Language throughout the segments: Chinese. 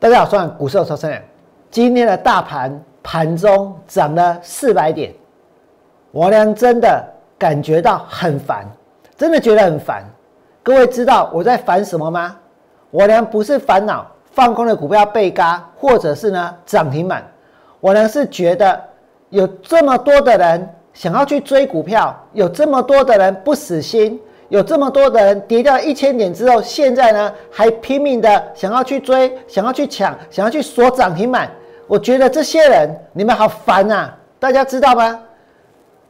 大家好，我是股市超生人。今天的大盘盘中涨了四百点，我娘真的感觉到很烦，真的觉得很烦。各位知道我在烦什么吗？我娘不是烦恼放空的股票被嘎，或者是呢涨停板。我娘是觉得有这么多的人想要去追股票，有这么多的人不死心。有这么多的人跌掉一千点之后，现在呢还拼命的想要去追，想要去抢，想要去锁涨停板。我觉得这些人你们好烦呐！大家知道吗？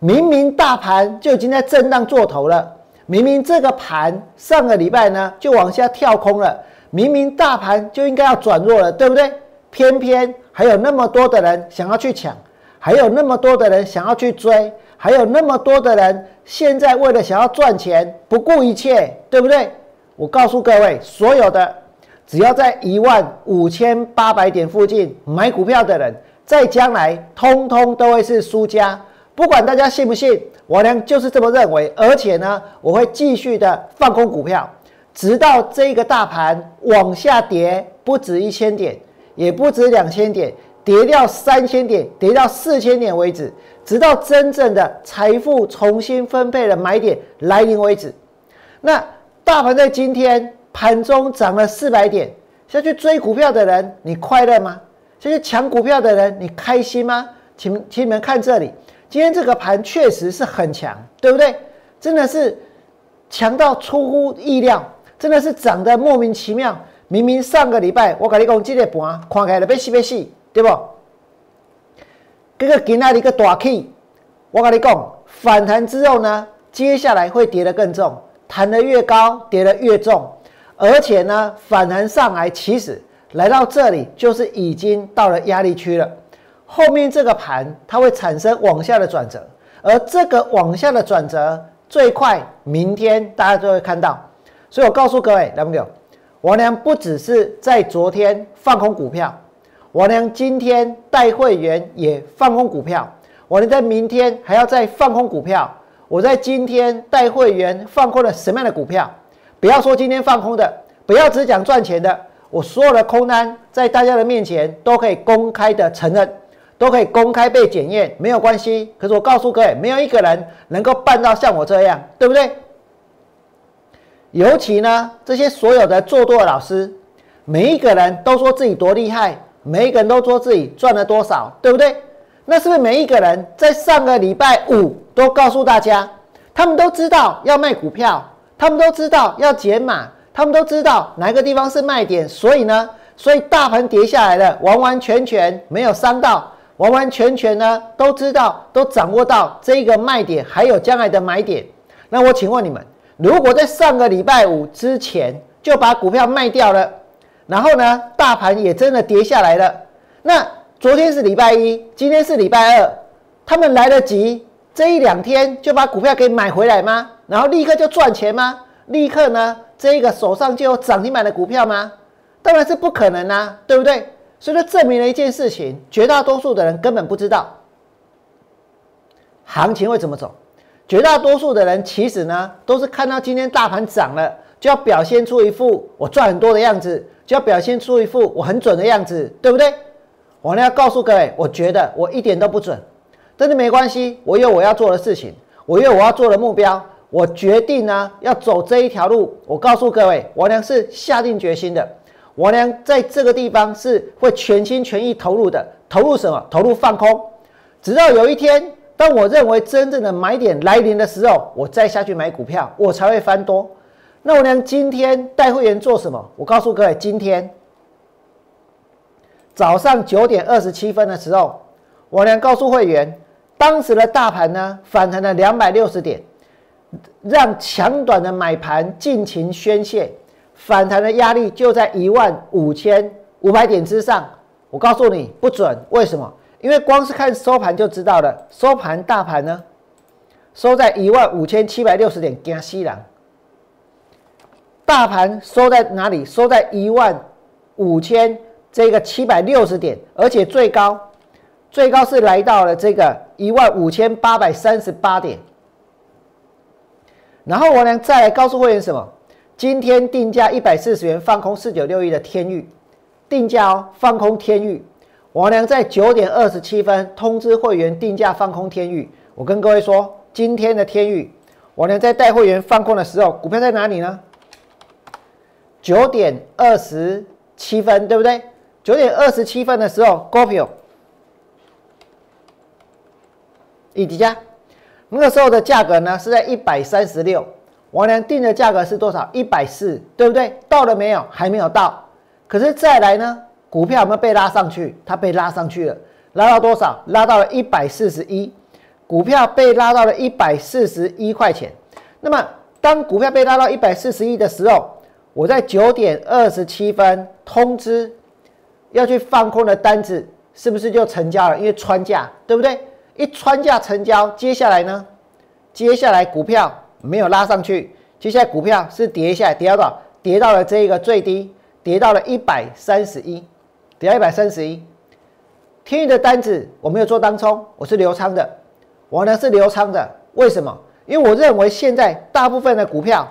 明明大盘就已经在震荡做头了，明明这个盘上个礼拜呢就往下跳空了，明明大盘就应该要转弱了，对不对？偏偏还有那么多的人想要去抢，还有那么多的人想要去追。还有那么多的人，现在为了想要赚钱，不顾一切，对不对？我告诉各位，所有的只要在一万五千八百点附近买股票的人，在将来通通都会是输家。不管大家信不信，我呢就是这么认为。而且呢，我会继续的放空股票，直到这个大盘往下跌，不止一千点，也不止两千点。跌掉三千点，跌到四千点为止，直到真正的财富重新分配的买点来临为止。那大盘在今天盘中涨了四百点，下去追股票的人，你快乐吗？下去抢股票的人，你开心吗？请请你们看这里，今天这个盘确实是很强，对不对？真的是强到出乎意料，真的是涨得莫名其妙。明明上个礼拜我跟你讲，这个盘看起来要死要死。对不？这个今天的一个大 K，我跟你讲，反弹之后呢，接下来会跌得更重，弹得越高，跌得越重，而且呢，反弹上来，其实来到这里就是已经到了压力区了。后面这个盘它会产生往下的转折，而这个往下的转折最快明天大家就会看到。所以我告诉各位，来不了，王良不只是在昨天放空股票。我呢，今天带会员也放空股票，我呢在明天还要再放空股票。我在今天带会员放空了什么样的股票？不要说今天放空的，不要只讲赚钱的。我所有的空单在大家的面前都可以公开的承认，都可以公开被检验，没有关系。可是我告诉各位，没有一个人能够办到像我这样，对不对？尤其呢，这些所有的做多的老师，每一个人都说自己多厉害。每一个人都说自己赚了多少，对不对？那是不是每一个人在上个礼拜五都告诉大家，他们都知道要卖股票，他们都知道要减码，他们都知道哪个地方是卖点，所以呢，所以大盘跌下来了，完完全全没有伤到，完完全全呢都知道，都掌握到这个卖点，还有将来的买点。那我请问你们，如果在上个礼拜五之前就把股票卖掉了？然后呢，大盘也真的跌下来了。那昨天是礼拜一，今天是礼拜二，他们来得及这一两天就把股票给买回来吗？然后立刻就赚钱吗？立刻呢，这个手上就有涨停板的股票吗？当然是不可能啊，对不对？所以说，证明了一件事情：绝大多数的人根本不知道行情会怎么走。绝大多数的人其实呢，都是看到今天大盘涨了，就要表现出一副我赚很多的样子。就要表现出一副我很准的样子，对不对？我呢要告诉各位，我觉得我一点都不准，但是没关系，我有我要做的事情，我有我要做的目标，我决定呢要走这一条路。我告诉各位，我娘是下定决心的，我娘在这个地方是会全心全意投入的。投入什么？投入放空，直到有一天，当我认为真正的买点来临的时候，我再下去买股票，我才会翻多。那我娘今天带会员做什么？我告诉各位，今天早上九点二十七分的时候，我娘告诉会员，当时的大盘呢反弹了两百六十点，让强短的买盘尽情宣泄，反弹的压力就在一万五千五百点之上。我告诉你不准，为什么？因为光是看收盘就知道了，收盘大盘呢收在一万五千七百六十点，惊死人。大盘收在哪里？收在一万五千这个七百六十点，而且最高最高是来到了这个一万五千八百三十八点。然后我呢再来告诉会员什么？今天定价一百四十元放空四九六一的天域，定价哦，放空天域。王良在九点二十七分通知会员定价放空天域。我跟各位说，今天的天域，王良在带会员放空的时候，股票在哪里呢？九点二十七分，对不对？九点二十七分的时候，股票以底价，那个时候的价格呢是在一百三十六。王良定的价格是多少？一百四，对不对？到了没有？还没有到。可是再来呢？股票有没有被拉上去？它被拉上去了，拉到多少？拉到了一百四十一。股票被拉到了一百四十一块钱。那么，当股票被拉到一百四十一的时候，我在九点二十七分通知要去放空的单子，是不是就成交了？因为穿价，对不对？一穿价成交，接下来呢？接下来股票。没有拉上去，接下来股票是跌下来，跌到多少？跌到了这一个最低，跌到了一百三十一，跌到一百三十一。天宇的单子我没有做当冲，我是留仓的，我呢是留仓的。为什么？因为我认为现在大部分的股票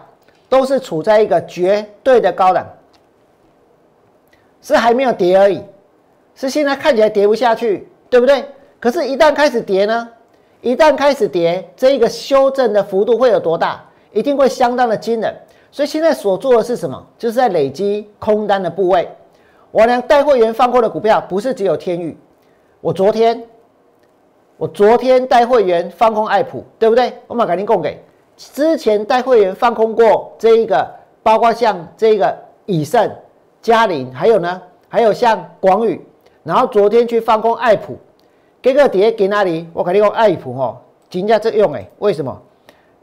都是处在一个绝对的高档，是还没有跌而已，是现在看起来跌不下去，对不对？可是，一旦开始跌呢？一旦开始跌，这一个修正的幅度会有多大？一定会相当的惊人。所以现在所做的是什么？就是在累积空单的部位。我呢带会员放空的股票不是只有天宇，我昨天，我昨天带会员放空爱普，对不对？我马赶紧供给。之前带会员放空过这一个，包括像这个以盛、嘉麟，还有呢，还有像广宇，然后昨天去放空爱普。这个跌给哪里？我肯定用爱普哦，金价这用哎，为什么？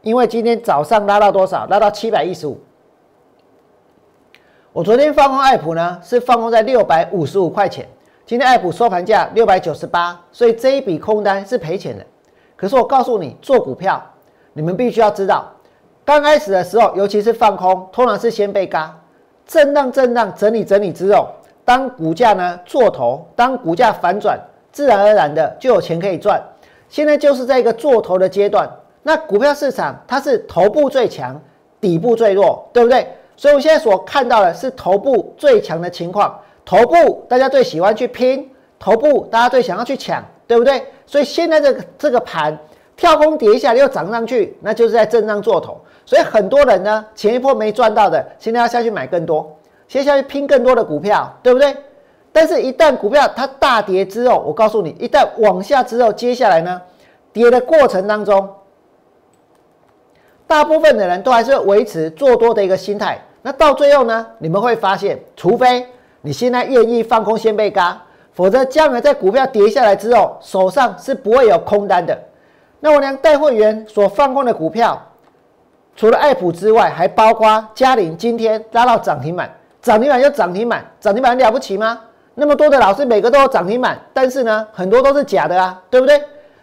因为今天早上拉到多少？拉到七百一十五。我昨天放空爱普呢，是放空在六百五十五块钱。今天爱普收盘价六百九十八，所以这一笔空单是赔钱的。可是我告诉你，做股票，你们必须要知道，刚开始的时候，尤其是放空，通常是先被嘎，震荡震荡整理整理之后，当股价呢做头，当股价反转。自然而然的就有钱可以赚，现在就是在一个做头的阶段。那股票市场它是头部最强，底部最弱，对不对？所以我现在所看到的是头部最强的情况，头部大家最喜欢去拼，头部大家最想要去抢，对不对？所以现在这个这个盘跳空跌一下又涨上去，那就是在震荡做头。所以很多人呢前一波没赚到的，现在要下去买更多，接下去拼更多的股票，对不对？但是，一旦股票它大跌之后，我告诉你，一旦往下之后，接下来呢，跌的过程当中，大部分的人都还是维持做多的一个心态。那到最后呢，你们会发现，除非你现在愿意放空先被嘎，否则将来在股票跌下来之后，手上是不会有空单的。那我俩带会员所放空的股票，除了爱普之外，还包括嘉麟，今天拉到涨停板，涨停板就涨停板，涨停板了不起吗？那么多的老师每个都有涨停板，但是呢，很多都是假的啊，对不对？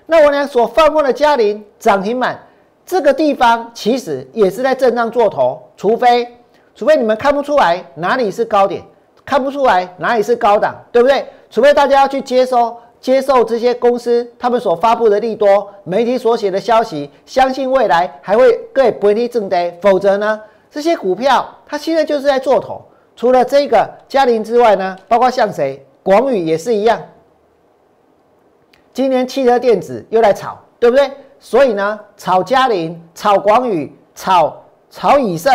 那我俩所放空的嘉麟涨停板，这个地方其实也是在震荡做头，除非除非你们看不出来哪里是高点，看不出来哪里是高档，对不对？除非大家要去接收接受这些公司他们所发布的利多，媒体所写的消息，相信未来还会更不利正跌，否则呢，这些股票它现在就是在做头。除了这个嘉麟之外呢，包括像谁，广宇也是一样。今年汽车电子又来炒，对不对？所以呢，炒嘉麟、炒广宇、炒炒以盛，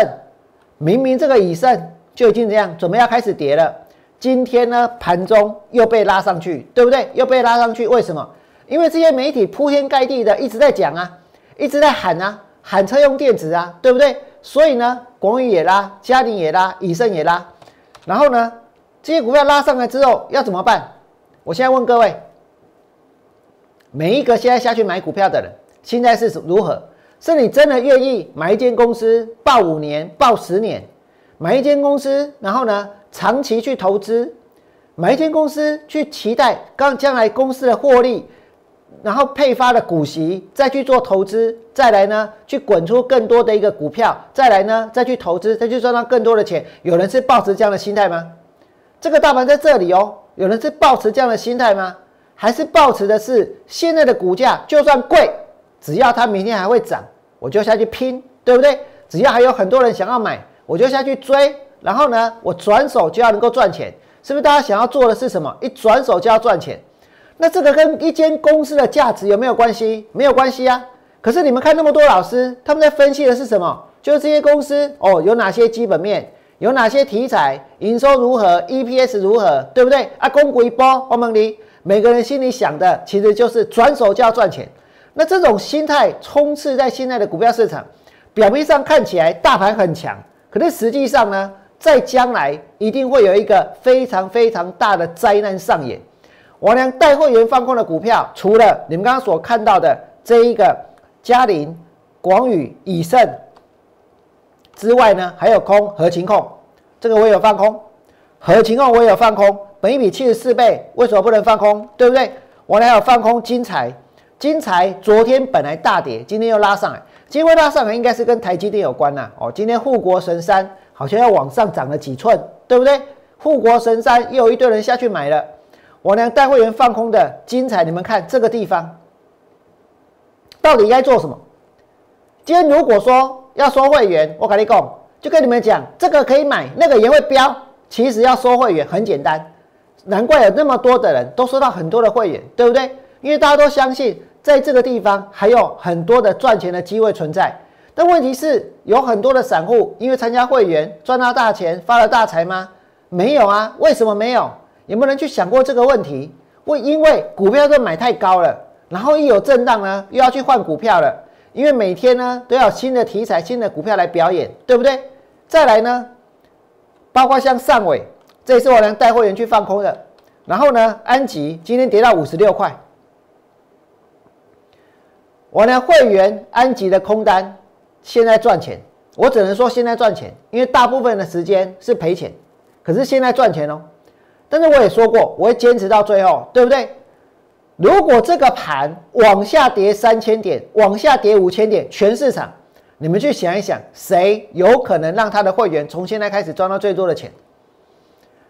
明明这个以盛就已经这样准备要开始跌了，今天呢盘中又被拉上去，对不对？又被拉上去，为什么？因为这些媒体铺天盖地的一直在讲啊，一直在喊啊，喊车用电子啊，对不对？所以呢，广宇也拉，嘉麟也拉，以盛也拉。然后呢，这些股票拉上来之后要怎么办？我现在问各位，每一个现在下去买股票的人，现在是如何？是你真的愿意买一间公司，报五年、报十年，买一间公司，然后呢，长期去投资，买一间公司去期待刚将来公司的获利。然后配发的股息，再去做投资，再来呢，去滚出更多的一个股票，再来呢，再去投资，再去赚到更多的钱。有人是抱持这样的心态吗？这个大盘在这里哦，有人是抱持这样的心态吗？还是抱持的是现在的股价就算贵，只要它明天还会涨，我就下去拼，对不对？只要还有很多人想要买，我就下去追，然后呢，我转手就要能够赚钱。是不是大家想要做的是什么？一转手就要赚钱，那这个跟一间公司的价值有没有关系？没有关系啊。可是你们看那么多老师，他们在分析的是什么？就是这些公司哦，有哪些基本面，有哪些题材，营收如何，EPS 如何，对不对？啊，公股一波，我们你每个人心里想的其实就是转手就要赚钱。那这种心态充斥在现在的股票市场，表面上看起来大盘很强，可是实际上呢，在将来一定会有一个非常非常大的灾难上演。王良带会员放空的股票，除了你们刚刚所看到的这一个嘉麟、广宇、以盛之外呢，还有空合情控，这个我也有放空，合情控我也有放空，本一比七十四倍，为什么不能放空？对不对？我还有放空金财。金财昨天本来大跌，今天又拉上来。今天拉上来应该是跟台积电有关呐。哦，今天护国神山好像要往上涨了几寸，对不对？护国神山又有一堆人下去买了。我呢带会员放空的精彩，你们看这个地方到底该做什么？今天如果说要收会员，我跟你讲，就跟你们讲，这个可以买，那个也会飙。其实要收会员很简单，难怪有那么多的人都收到很多的会员，对不对？因为大家都相信。在这个地方还有很多的赚钱的机会存在，但问题是有很多的散户因为参加会员赚到大钱发了大财吗？没有啊，为什么没有？有没有人去想过这个问题？会因为股票都买太高了，然后一有震荡呢，又要去换股票了，因为每天呢都要新的题材、新的股票来表演，对不对？再来呢，包括像上尾，这也是我能带会员去放空的。然后呢，安吉今天跌到五十六块。我呢，会员安吉的空单现在赚钱，我只能说现在赚钱，因为大部分的时间是赔钱，可是现在赚钱哦。但是我也说过，我会坚持到最后，对不对？如果这个盘往下跌三千点，往下跌五千点，全市场，你们去想一想，谁有可能让他的会员从现在开始赚到最多的钱？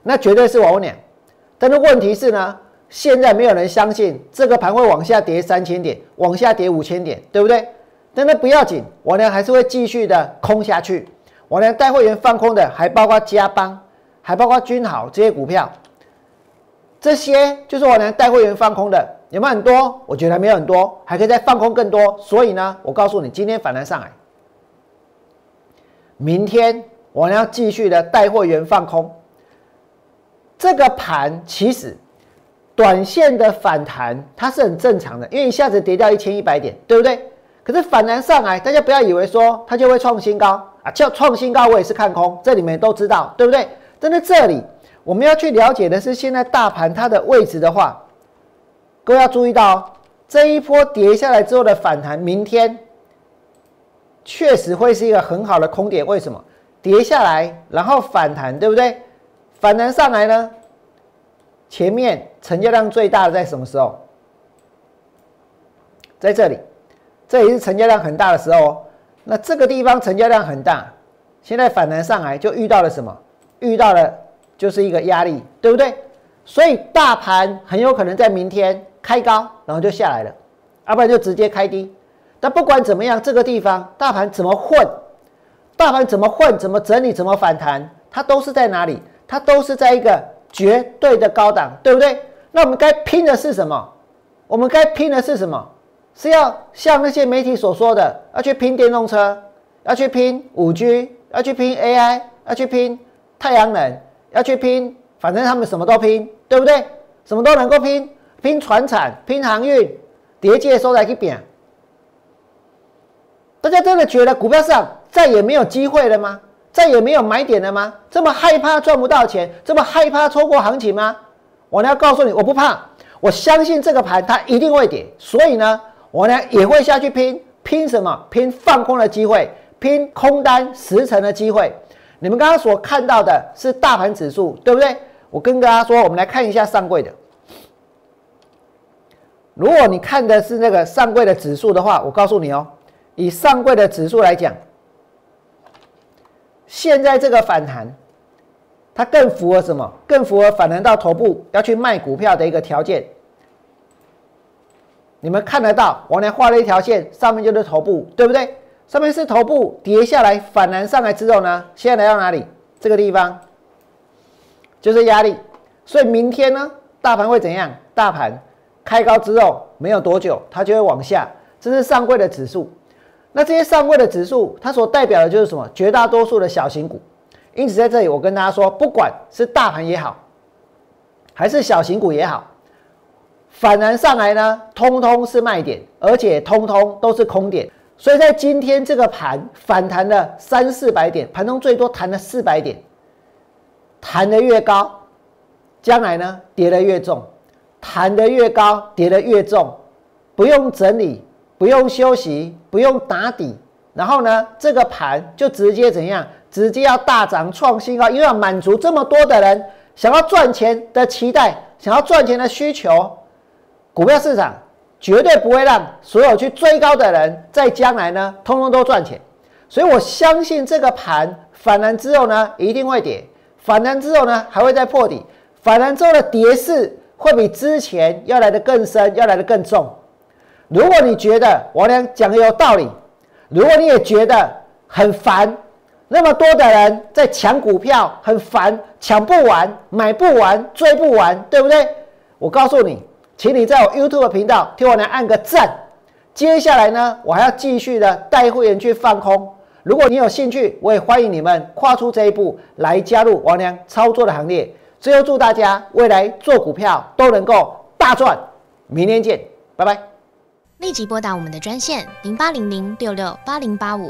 那绝对是我俩。但是问题是呢？现在没有人相信这个盘会往下跌三千点，往下跌五千点，对不对？但那不要紧，我呢还是会继续的空下去。我呢带会员放空的，还包括嘉邦，还包括君豪这些股票。这些就是我呢带会员放空的，有没有很多？我觉得没有很多，还可以再放空更多。所以呢，我告诉你，今天反弹上来，明天我呢要继续的带会员放空。这个盘其实。短线的反弹它是很正常的，因为一下子跌掉一千一百点，对不对？可是反弹上来，大家不要以为说它就会创新高啊，叫创新高我也是看空，这里面都知道，对不对？但是这里我们要去了解的是，现在大盘它的位置的话，各位要注意到哦，这一波跌下来之后的反弹，明天确实会是一个很好的空点。为什么？跌下来然后反弹，对不对？反弹上来呢？前面成交量最大的在什么时候？在这里，这也是成交量很大的时候。那这个地方成交量很大，现在反弹上来就遇到了什么？遇到了就是一个压力，对不对？所以大盘很有可能在明天开高，然后就下来了，要不然就直接开低。但不管怎么样，这个地方大盘怎么混，大盘怎么混，怎么整理，怎么反弹，它都是在哪里？它都是在一个。绝对的高档，对不对？那我们该拼的是什么？我们该拼的是什么？是要像那些媒体所说的，要去拼电动车，要去拼五 G，要去拼 AI，要去拼太阳能，要去拼，反正他们什么都拼，对不对？什么都能够拼，拼船产，拼航运，叠界收来去扁。大家真的觉得股票上再也没有机会了吗？再也没有买点了吗？这么害怕赚不到钱，这么害怕错过行情吗？我呢要告诉你，我不怕，我相信这个盘它一定会跌，所以呢，我呢也会下去拼，拼什么？拼放空的机会，拼空单十成的机会。你们刚刚所看到的是大盘指数，对不对？我跟大家说，我们来看一下上柜的。如果你看的是那个上柜的指数的话，我告诉你哦，以上柜的指数来讲。现在这个反弹，它更符合什么？更符合反弹到头部要去卖股票的一个条件。你们看得到，我呢画了一条线，上面就是头部，对不对？上面是头部，跌下来反弹上来之后呢，现在来到哪里？这个地方就是压力。所以明天呢，大盘会怎样？大盘开高之后没有多久，它就会往下。这是上柜的指数。那这些上柜的指数，它所代表的就是什么？绝大多数的小型股。因此在这里，我跟大家说，不管是大盘也好，还是小型股也好，反弹上来呢，通通是卖点，而且通通都是空点。所以在今天这个盘反弹了三四百点，盘中最多弹了四百点，弹得越高，将来呢跌得越重，弹得越高，跌得越重，不用整理，不用休息，不用打底，然后呢这个盘就直接怎样？直接要大涨创新高，因为要满足这么多的人想要赚钱的期待，想要赚钱的需求，股票市场。绝对不会让所有去追高的人在将来呢，通通都赚钱。所以我相信这个盘反弹之后呢，一定会跌。反弹之后呢，还会再破底。反弹之后的跌势会比之前要来的更深，要来的更重。如果你觉得我俩讲的有道理，如果你也觉得很烦，那么多的人在抢股票很烦，抢不完，买不完，追不完，对不对？我告诉你。请你在我 YouTube 频道替我来按个赞。接下来呢，我还要继续的带会员去放空。如果你有兴趣，我也欢迎你们跨出这一步来加入王良操作的行列。最后祝大家未来做股票都能够大赚。明天见，拜拜。立即拨打我们的专线零八零零六六八零八五。